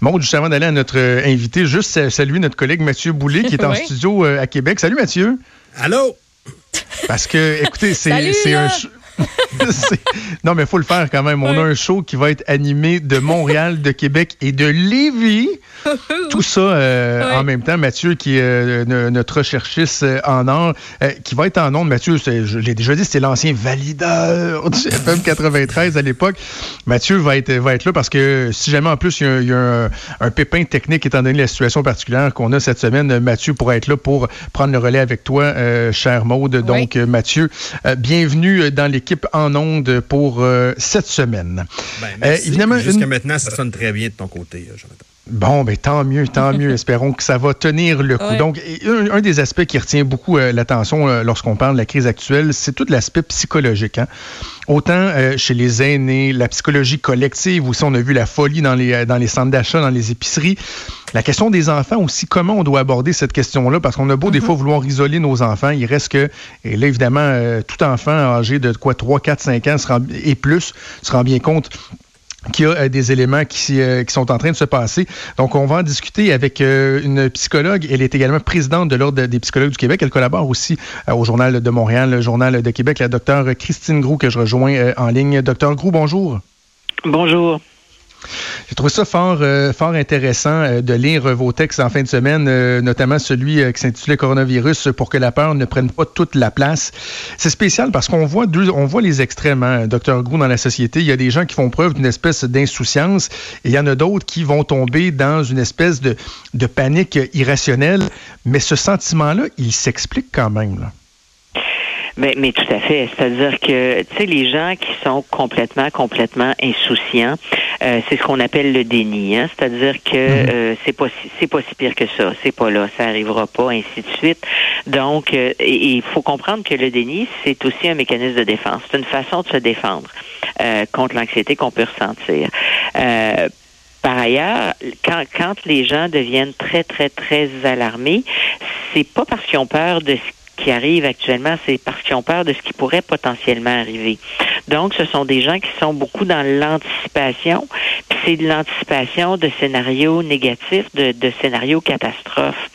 Maud, juste avant d'aller à notre euh, invité, juste saluer notre collègue Mathieu Boulay qui est en studio euh, à Québec. Salut Mathieu. Allô? Parce que, écoutez, c'est un... non, mais il faut le faire quand même. On a un show qui va être animé de Montréal, de Québec et de Lévis. Tout ça euh, en même temps. Mathieu, qui est euh, notre recherchiste euh, en or, qui va être en ondes. Mathieu, je l'ai déjà dit, c'était l'ancien valideur du FM 93 à l'époque. Mathieu va être, va être là parce que si jamais en plus il y a, un, pépin technique étant donné la situation particulière qu'on a cette semaine, Mathieu pourra être là pour prendre le relais avec toi, cher Maude. Donc, Mathieu, bienvenue dans l'équipe en ondes pour cette semaine. Ben, évidemment, Jusqu'à maintenant, ça sonne très bien de ton côté, Jonathan. Bon, mais tant mieux, tant mieux. Espérons que ça va tenir le coup. Donc, un, des aspects qui retient beaucoup euh, l'attention euh, lorsqu'on parle de la crise actuelle, c'est tout l'aspect psychologique. Hein. Autant euh, chez les aînés, la psychologie collective, aussi on a vu la folie dans les, dans les centres d'achat, dans les épiceries. La question des enfants aussi, comment on doit aborder cette question-là? Parce qu'on a beau des mm-hmm. fois vouloir isoler nos enfants, il reste que, et là évidemment, tout enfant âgé de quoi 3, 4, 5 ans et plus se rend bien compte qu'il y a euh, des éléments qui, euh, qui, sont en train de se passer. Donc, on va en discuter avec euh, une psychologue. Elle est également présidente de l'Ordre des psychologues du Québec. Elle collabore aussi au Journal de Montréal, le Journal de Québec, la docteure Christine Groux, que je rejoins en ligne. Docteur Groux, bonjour. Bonjour. J'ai trouvé ça fort, euh, intéressant euh, de lire vos textes en fin de semaine, euh, notamment celui qui s'intitulait Coronavirus pour que la peur ne prenne pas toute la place. C'est spécial parce qu'on voit on voit les extrêmes, hein, docteur Grou, dans la société. Il y a des gens qui font preuve d'une espèce d'insouciance et il y en a d'autres qui vont tomber dans une espèce de, de panique irrationnelle. Mais ce sentiment-là, il s'explique quand même. Là. Mais, mais tout à fait. C'est-à-dire que, tu sais, les gens qui sont complètement, complètement insouciants, euh, c'est ce qu'on appelle le déni. Hein? C'est-à-dire que mhm. euh, c'est pas c'est pas si pire que ça. C'est pas là, ça arrivera pas, ainsi de suite. Donc, euh, il faut comprendre que le déni, c'est aussi un mécanisme de défense. C'est une façon de se défendre contre l'anxiété qu'on peut ressentir. Par ailleurs, quand, quand les gens deviennent très, très, très alarmés, c'est pas parce qu'ils ont peur de ce qui arrive actuellement, c'est parce qu'ils ont peur de ce qui pourrait potentiellement arriver. Donc, ce sont des gens qui sont beaucoup dans l'anticipation, puis c'est de l'anticipation de scénarios négatifs, de, de scénarios catastrophes.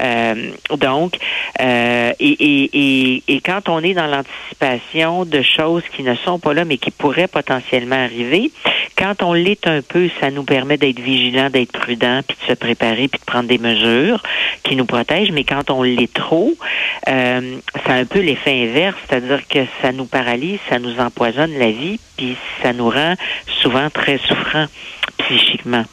Euh, donc, euh, et, et, et, et, quand on est dans l'anticipation de choses qui ne sont pas là, mais qui pourraient potentiellement arriver, quand on l'est un peu, ça nous permet d'être vigilant, d'être prudent, puis de se préparer, puis de prendre des mesures qui nous protègent. Mais quand on l'est trop, euh, ça a un peu l'effet inverse, c'est-à-dire que ça nous paralyse, ça nous empoisonne la vie, puis ça nous rend souvent très souffrants psychiquement.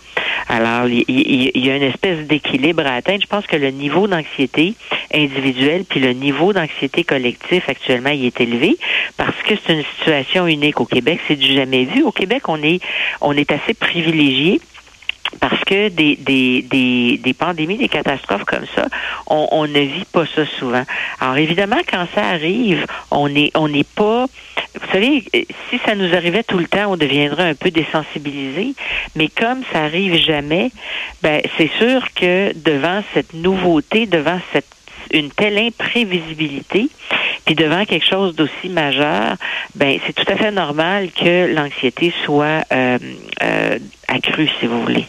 Alors, il y, a une espèce d'équilibre à atteindre. Je pense que le niveau d'anxiété individuelle puis le niveau d'anxiété collectif actuellement il est élevé parce que c'est une situation unique au Québec. C'est du jamais vu. Au Québec, on est on est assez privilégié parce que des, des, des, des, pandémies, des catastrophes comme ça, on, on, ne vit pas ça souvent. Alors évidemment, quand ça arrive, on n'est on n'est pas vous savez, si ça nous arrivait tout le temps, on deviendrait un peu désensibilisé. Mais comme ça arrive jamais, ben c'est sûr que devant cette nouveauté, devant cette une telle imprévisibilité, puis devant quelque chose d'aussi majeur, ben c'est tout à fait normal que l'anxiété soit euh, euh, accrue, si vous voulez.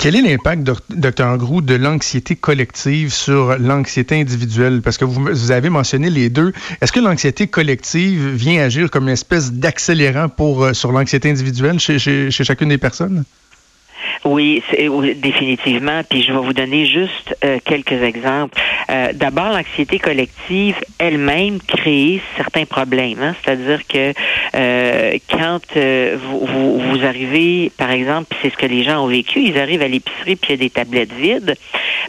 Quel est l'impact, docteur Grou, de l'anxiété collective sur l'anxiété individuelle? Parce que vous, avez mentionné les deux. Est-ce que l'anxiété collective vient agir comme une espèce d'accélérant pour euh, sur l'anxiété individuelle chez, chez chacune des personnes? Oui, définitivement. Puis je vais vous donner juste euh, quelques exemples. Euh, D'abord, l'anxiété collective elle-même crée certains problèmes. Hein. C'est-à-dire que euh, quand euh, vous, vous, vous, arrivez, par exemple, c'est ce que les gens ont vécu, ils arrivent à l'épicerie puis il y a des tablettes vides.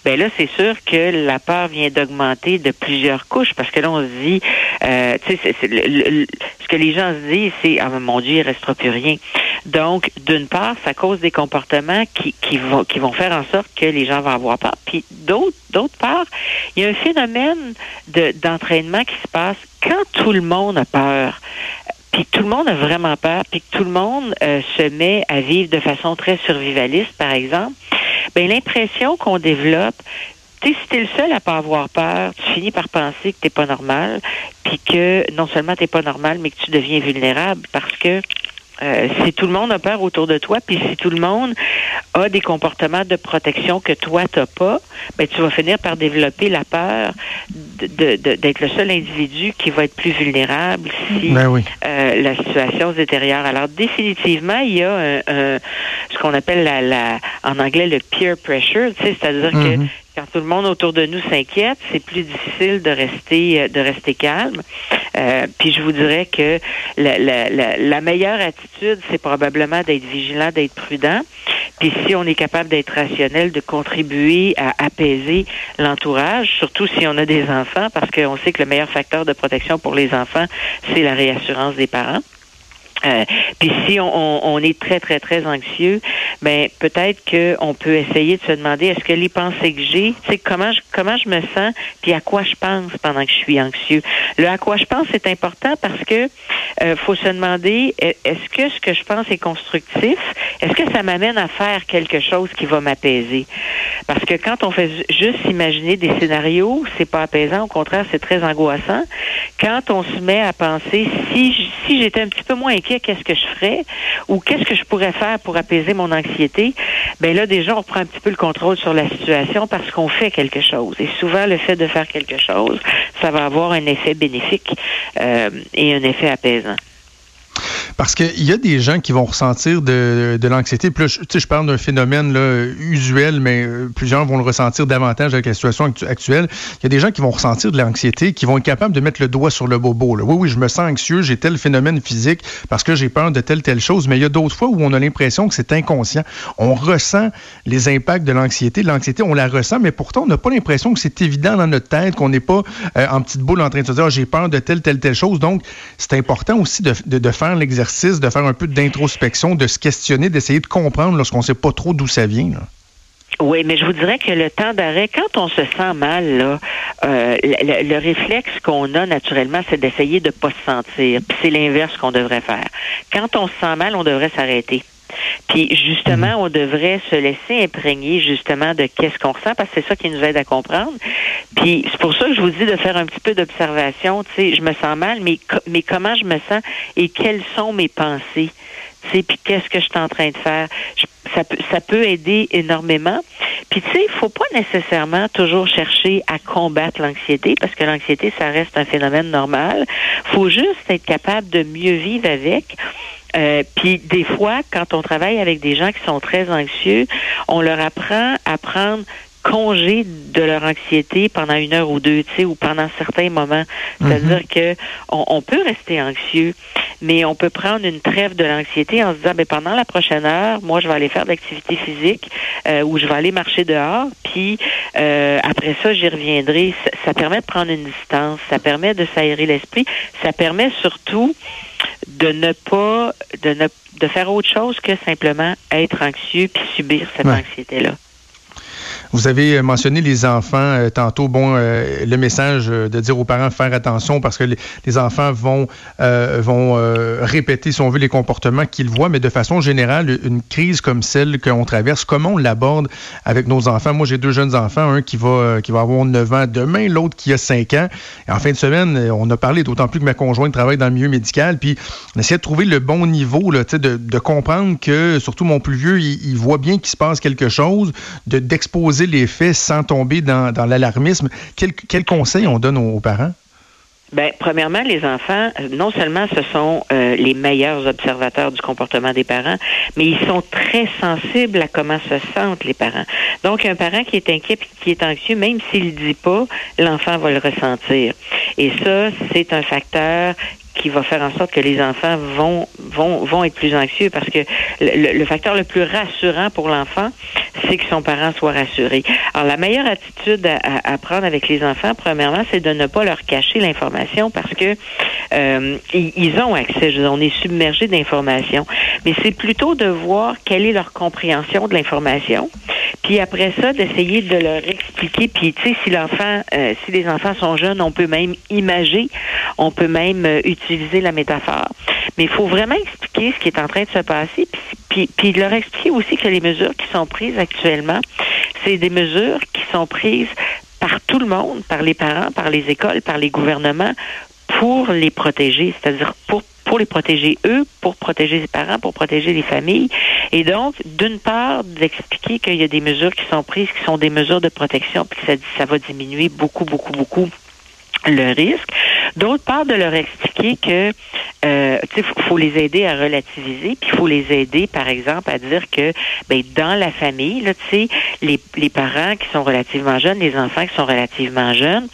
Ben là, c'est sûr que la peur vient d'augmenter de plusieurs couches parce que là, on se dit, euh, tu sais, que les gens se disent, c'est, ah mon Dieu, il restera plus rien. Donc, d'une part, ça cause des comportements qui, vont, faire en sorte que les gens vont avoir peur. Puis d'autre, part, il y a un phénomène de, d'entraînement qui se passe quand tout le monde a peur puis tout le monde a vraiment peur, puis tout le monde euh, se met à vivre de façon très survivaliste, par exemple, ben l'impression qu'on développe, sais, si t'es le seul à pas avoir peur, tu finis par penser que t'es pas normal, puis que non seulement t'es pas normal, mais que tu deviens vulnérable parce que Euh, si tout le monde a peur autour de toi, puis si tout le monde a des comportements de protection que toi t'as pas, ben tu vas finir par développer la peur d'être le seul individu qui va être plus vulnérable si ben euh, la situation se détériore. Alors définitivement, il y a ce qu'on appelle la, en anglais le peer pressure, c'est-à-dire que mm-hmm tout le monde autour de nous s'inquiète, c'est plus difficile de rester euh, de rester calme. Euh, puis je vous dirais que la, la, la, meilleure attitude, c'est probablement d'être vigilant, d'être prudent. Puis si on est capable d'être rationnel, de contribuer à apaiser l'entourage, surtout si on a des enfants, parce qu'on sait que le meilleur facteur de protection pour les enfants, c'est la réassurance des parents. Euh, puis si on, on, est très très très anxieux, ben peut-être qu'on peut essayer de se demander est-ce que les pensées que j'ai, c'est comment je comment je me sens, puis à quoi je pense pendant que je suis anxieux. Le à quoi je pense c'est important parce que euh, faut se demander est-ce que ce que je pense est constructif, est-ce que ça m'amène à faire quelque chose qui va m'apaiser? Parce que quand on fait juste imaginer des scénarios, c'est pas apaisant, au contraire c'est très angoissant. Quand on se met à penser si si j'étais un petit peu moins inquiet qu'est-ce que je ferais ou qu'est-ce que je pourrais faire pour apaiser mon anxiété, ben là déjà on prend un petit peu le contrôle sur la situation parce qu'on fait quelque chose. Et souvent le fait de faire quelque chose, ça va avoir un effet bénéfique euh, et un effet apaisant. Parce qu'il y a des gens qui vont ressentir de, de l'anxiété. Puis là, je, je parle d'un phénomène là, usuel, mais euh, plusieurs vont le ressentir davantage avec la situation actuelle. Il y a des gens qui vont ressentir de l'anxiété, qui vont être capables de mettre le doigt sur le bobo. Là. Oui, oui, je me sens anxieux, j'ai tel phénomène physique parce que j'ai peur de telle, telle chose. Mais il y a d'autres fois où on a l'impression que c'est inconscient. On ressent les impacts de l'anxiété. L'anxiété, on la ressent, mais pourtant, on n'a pas l'impression que c'est évident dans notre tête, qu'on n'est pas euh, en petite boule en train de se dire, ah, j'ai peur de telle, telle, telle chose. Donc, c'est important aussi de, de, de faire l'exercice de faire un peu d'introspection, de se questionner, d'essayer de comprendre lorsqu'on ne sait pas trop d'où ça vient. Oui, mais je vous dirais que le temps d'arrêt, quand on se sent mal, euh, le, réflexe qu'on a naturellement, c'est d'essayer de ne pas se sentir. C'est l'inverse qu'on devrait faire. Quand on se sent mal, on devrait s'arrêter. Puis justement, mhm. on devrait se laisser imprégner justement de qu'est-ce qu'on ressent parce que c'est ça qui nous aide à comprendre. Puis c'est pour ça que je vous dis de faire un petit peu d'observation. Tu sais, je me sens mal, mais mais comment je me sens et quelles sont mes pensées? Tu sais, puis qu'est-ce que je suis en train de faire? ça, peut, ça peut aider énormément. Puis tu sais, il faut pas nécessairement toujours chercher à combattre l'anxiété parce que l'anxiété, ça reste un phénomène normal. faut juste être capable de mieux vivre avec. Euh, puis des fois, quand on travaille avec des gens qui sont très anxieux, on leur apprend à prendre congé de leur anxiété pendant une heure ou deux, tu sais, ou pendant certains moments. C'est-à-dire mhm. que on, peut rester anxieux, mais on peut prendre une trêve de l'anxiété en se disant, ben pendant la prochaine heure, moi, je vais aller faire de l'activité physique euh, ou je vais aller marcher dehors, puis euh, après ça, j'y reviendrai. Ça, ça, permet de prendre une distance, ça permet de s'aérer l'esprit, ça permet surtout de ne pas de ne de faire autre chose que simplement être anxieux puis subir cette anxiété là. Vous avez mentionné les enfants euh, tantôt. Bon, euh, le message euh, de dire aux parents faire attention parce que les, enfants vont vont répéter, si on veut, les comportements qu'ils voient, mais de façon générale, une crise comme celle qu'on traverse, comment on l'aborde avec nos enfants? Moi, j'ai deux jeunes enfants, un qui va qui va avoir 9 ans demain, l'autre qui a 5 ans. Et en fin de semaine, on a parlé d'autant plus que ma conjointe travaille dans le milieu médical, puis on essaie de trouver le bon niveau, là, de, de comprendre que surtout mon plus vieux, il, voit bien qu'il se passe quelque chose, de d'exposer les faits sans tomber dans, l'alarmisme. Quel, quel conseil on donne aux, parents? Ben, premièrement, les enfants, non seulement ce sont euh, les meilleurs observateurs du comportement des parents, mais ils sont très sensibles à comment se sentent les parents. Donc, un parent qui est inquiet et qui est anxieux, même s'il ne dit pas, l'enfant va le ressentir. Et ça, c'est un facteur qui va faire en sorte que les enfants vont vont vont être plus anxieux parce que le, facteur le plus rassurant pour l'enfant, que son parent soit rassuré. Alors la meilleure attitude à, prendre avec les enfants, premièrement, c'est de ne pas leur cacher l'information parce que euh, ils, ont accès. on est submergé d'informations, mais c'est plutôt de voir quelle est leur compréhension de l'information. Puis après ça, d'essayer de leur expliquer. Puis tu sais, si l'enfant, euh, si les enfants sont jeunes, on peut même imager, on peut même euh, utiliser la métaphore. Mais il faut vraiment expliquer ce qui est en train de se passer, puis, puis, leur expliquer aussi que les mesures qui sont prises actuellement, c'est des mesures qui sont prises par tout le monde, par les parents, par les écoles, par les gouvernements, pour les protéger, c'est-à-dire pour pour les protéger eux, pour protéger les parents, pour protéger les familles. Et donc, d'une part, d'expliquer qu'il y a des mesures qui sont prises, qui sont des mesures de protection, puis que ça, ça va diminuer beaucoup, beaucoup, beaucoup le risque. D'autre part, de leur expliquer que euh, il faut les aider à relativiser, puis il faut les aider, par exemple, à dire que ben, dans la famille, là, les, les parents qui sont relativement jeunes, les enfants qui sont relativement jeunes,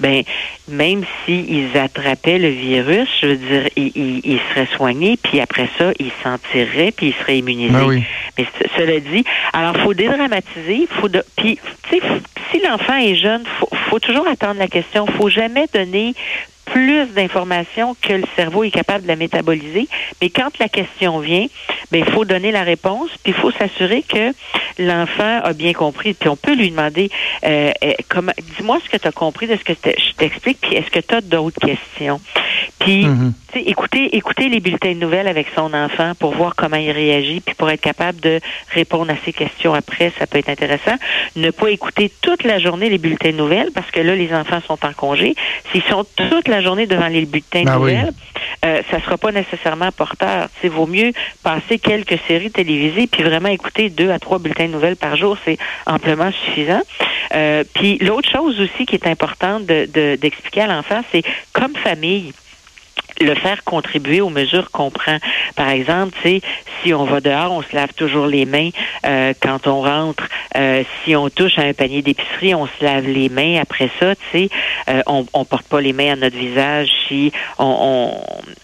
ben même s'ils attrapaient le virus, je veux dire, ils, ils, seraient soignés, puis après ça, ils s'en tireraient, puis ils seraient immunisés. Ben Mais cela dit, alors faut dédramatiser, faut de, puis si l'enfant est jeune, faut, faut toujours attendre la question, faut jamais donner plus d'informations que le cerveau est capable de la métaboliser. Mais quand la question vient, il faut donner la réponse, puis il faut s'assurer que l'enfant a bien compris. Puis on peut lui demander, euh, euh comment, dis-moi ce que tu as compris de ce que je t'explique, puis est-ce que tu as d'autres questions? Puis, tu sais, écouter, écouter les bulletins de nouvelles avec son enfant pour voir comment il réagit, puis pour être capable de répondre à ses questions après, ça peut être intéressant. Ne pas écouter toute la journée les bulletins de nouvelles, parce que là, les enfants sont en congé. S'ils sont toute la journée devant les bulletins de ah nouvelles, euh, ça sera pas nécessairement porteur. Il vaut mieux passer quelques séries télévisées puis vraiment écouter deux à trois bulletins de nouvelles par jour, c'est amplement suffisant. Euh, puis l'autre chose aussi qui est importante d'expliquer de, à l'enfant, c'est comme famille, le faire contribuer aux mesures qu'on prend. Par exemple, si on va dehors, on se lave toujours les mains euh, quand on rentre. Euh, si on touche à un panier d'épicerie, on se lave les mains. Après ça, tu sais, euh, on, on porte pas les mains à notre visage si on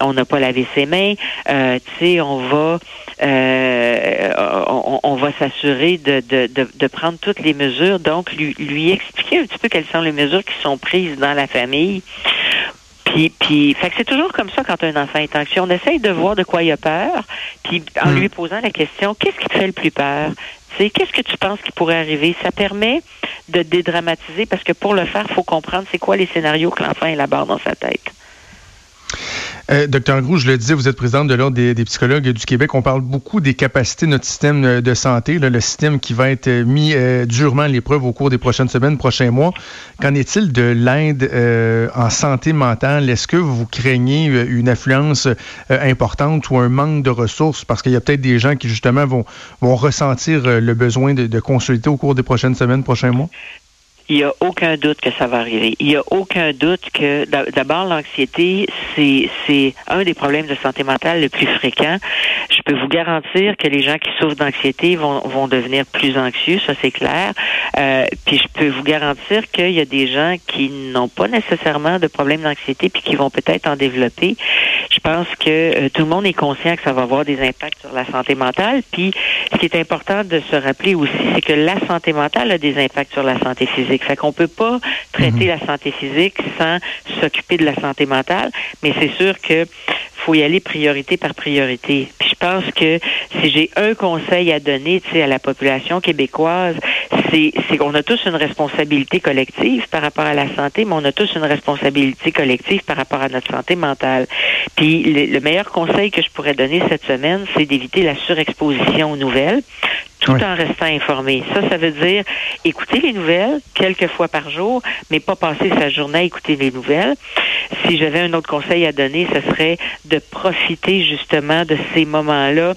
on n'a pas lavé ses mains. tu sais, on va on, on, va s'assurer de, de, de, de, prendre toutes les mesures. Donc, lui, lui expliquer un petit peu quelles sont les mesures qui sont prises dans la famille puis, puis fait que c'est toujours comme ça quand un enfant est anxieux. On essaye de voir de quoi il a peur, puis en hmm. lui posant la question, qu'est-ce qui te fait le plus peur? Qu'est-ce que tu penses qui pourrait arriver? Ça permet de dédramatiser parce que pour le faire, il faut comprendre c'est quoi les scénarios que l'enfant élabore dans sa tête. Euh, docteur Grou, je le disais, vous êtes présidente de l'Ordre des, psychologues du Québec. On parle beaucoup des capacités de notre système euh, de santé, le système qui va être euh, mis durement à l'épreuve au cours des prochaines semaines, prochains mois. Qu'en est-il de l'aide en santé mentale? Est-ce que vous craignez une affluence importante ou un manque de ressources? Parce qu'il y a peut-être des gens qui, justement, vont, vont ressentir le besoin de, de consulter au cours des prochaines semaines, prochains mois? Il n'y a aucun doute que ça va arriver. Il n'y a aucun doute que, d'abord, l'anxiété, c'est, un des problèmes de santé mentale le plus fréquent. Je peux vous garantir que les gens qui souffrent d'anxiété vont, vont devenir plus anxieux, ça c'est clair. Euh, puis je peux vous garantir qu'il y a des gens qui n'ont pas nécessairement de problème d'anxiété puis qui vont peut-être en développer. Je pense que euh, tout le monde est conscient que ça va avoir des impacts sur la santé mentale. Puis ce qui est important de se rappeler aussi, c'est que la santé mentale a des impacts sur la santé physique. Fait qu'on peut pas traiter mhm. la santé physique sans s'occuper de la santé mentale, mais c'est sûr que faut y aller priorité par priorité. Puis je pense que si j'ai un conseil à donner, tu sais, à la population québécoise, c'est c'est qu'on a tous une responsabilité collective par rapport à la santé, mais on a tous une responsabilité collective par rapport à notre santé mentale. Puis le meilleur conseil que je pourrais donner cette semaine, c'est d'éviter la surexposition aux nouvelles tout en restant informé. Ça, ça veut dire écouter les nouvelles quelques fois par jour, mais pas passer sa journée à écouter les nouvelles. Si j'avais un autre conseil à donner, ce serait de profiter justement de ces moments-là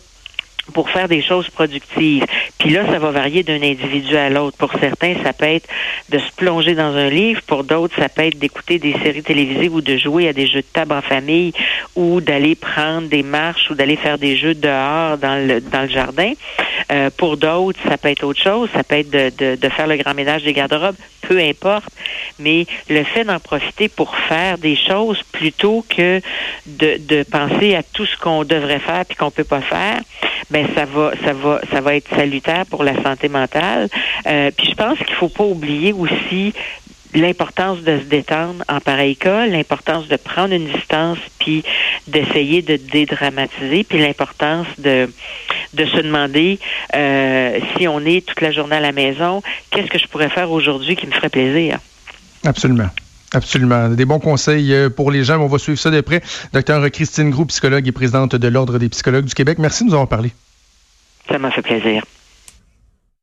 pour faire des choses productives. Puis là, ça va varier d'un individu à l'autre. Pour certains, ça peut être de se plonger dans un livre. Pour d'autres, ça peut être d'écouter des séries télévisées ou de jouer à des jeux de table en famille ou d'aller prendre des marches ou d'aller faire des jeux dehors dans le, dans le jardin. Euh, pour d'autres, ça peut être autre chose. Ça peut être de, de, de faire le grand ménage des garde-robes. Peu importe. Mais le fait d'en profiter pour faire des choses plutôt que de, de penser à tout ce qu'on devrait faire puis qu'on peut pas faire, ben ça va, ça va, ça va être salutaire pour la santé mentale. Euh, puis je pense qu'il faut pas oublier aussi l'importance de se détendre en pareil cas, l'importance de prendre une distance puis d'essayer de dédramatiser, puis l'importance de de se demander euh, si on est toute la journée à la maison, qu'est-ce que je pourrais faire aujourd'hui qui me ferait plaisir? Absolument. Absolument. Des bons conseils euh, pour les gens. On va suivre ça de près. Docteur Christine Groux, psychologue et présidente de l'Ordre des psychologues du Québec. Merci de nous avoir parlé. Ça m'a fait plaisir.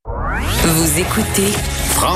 Vous écoutez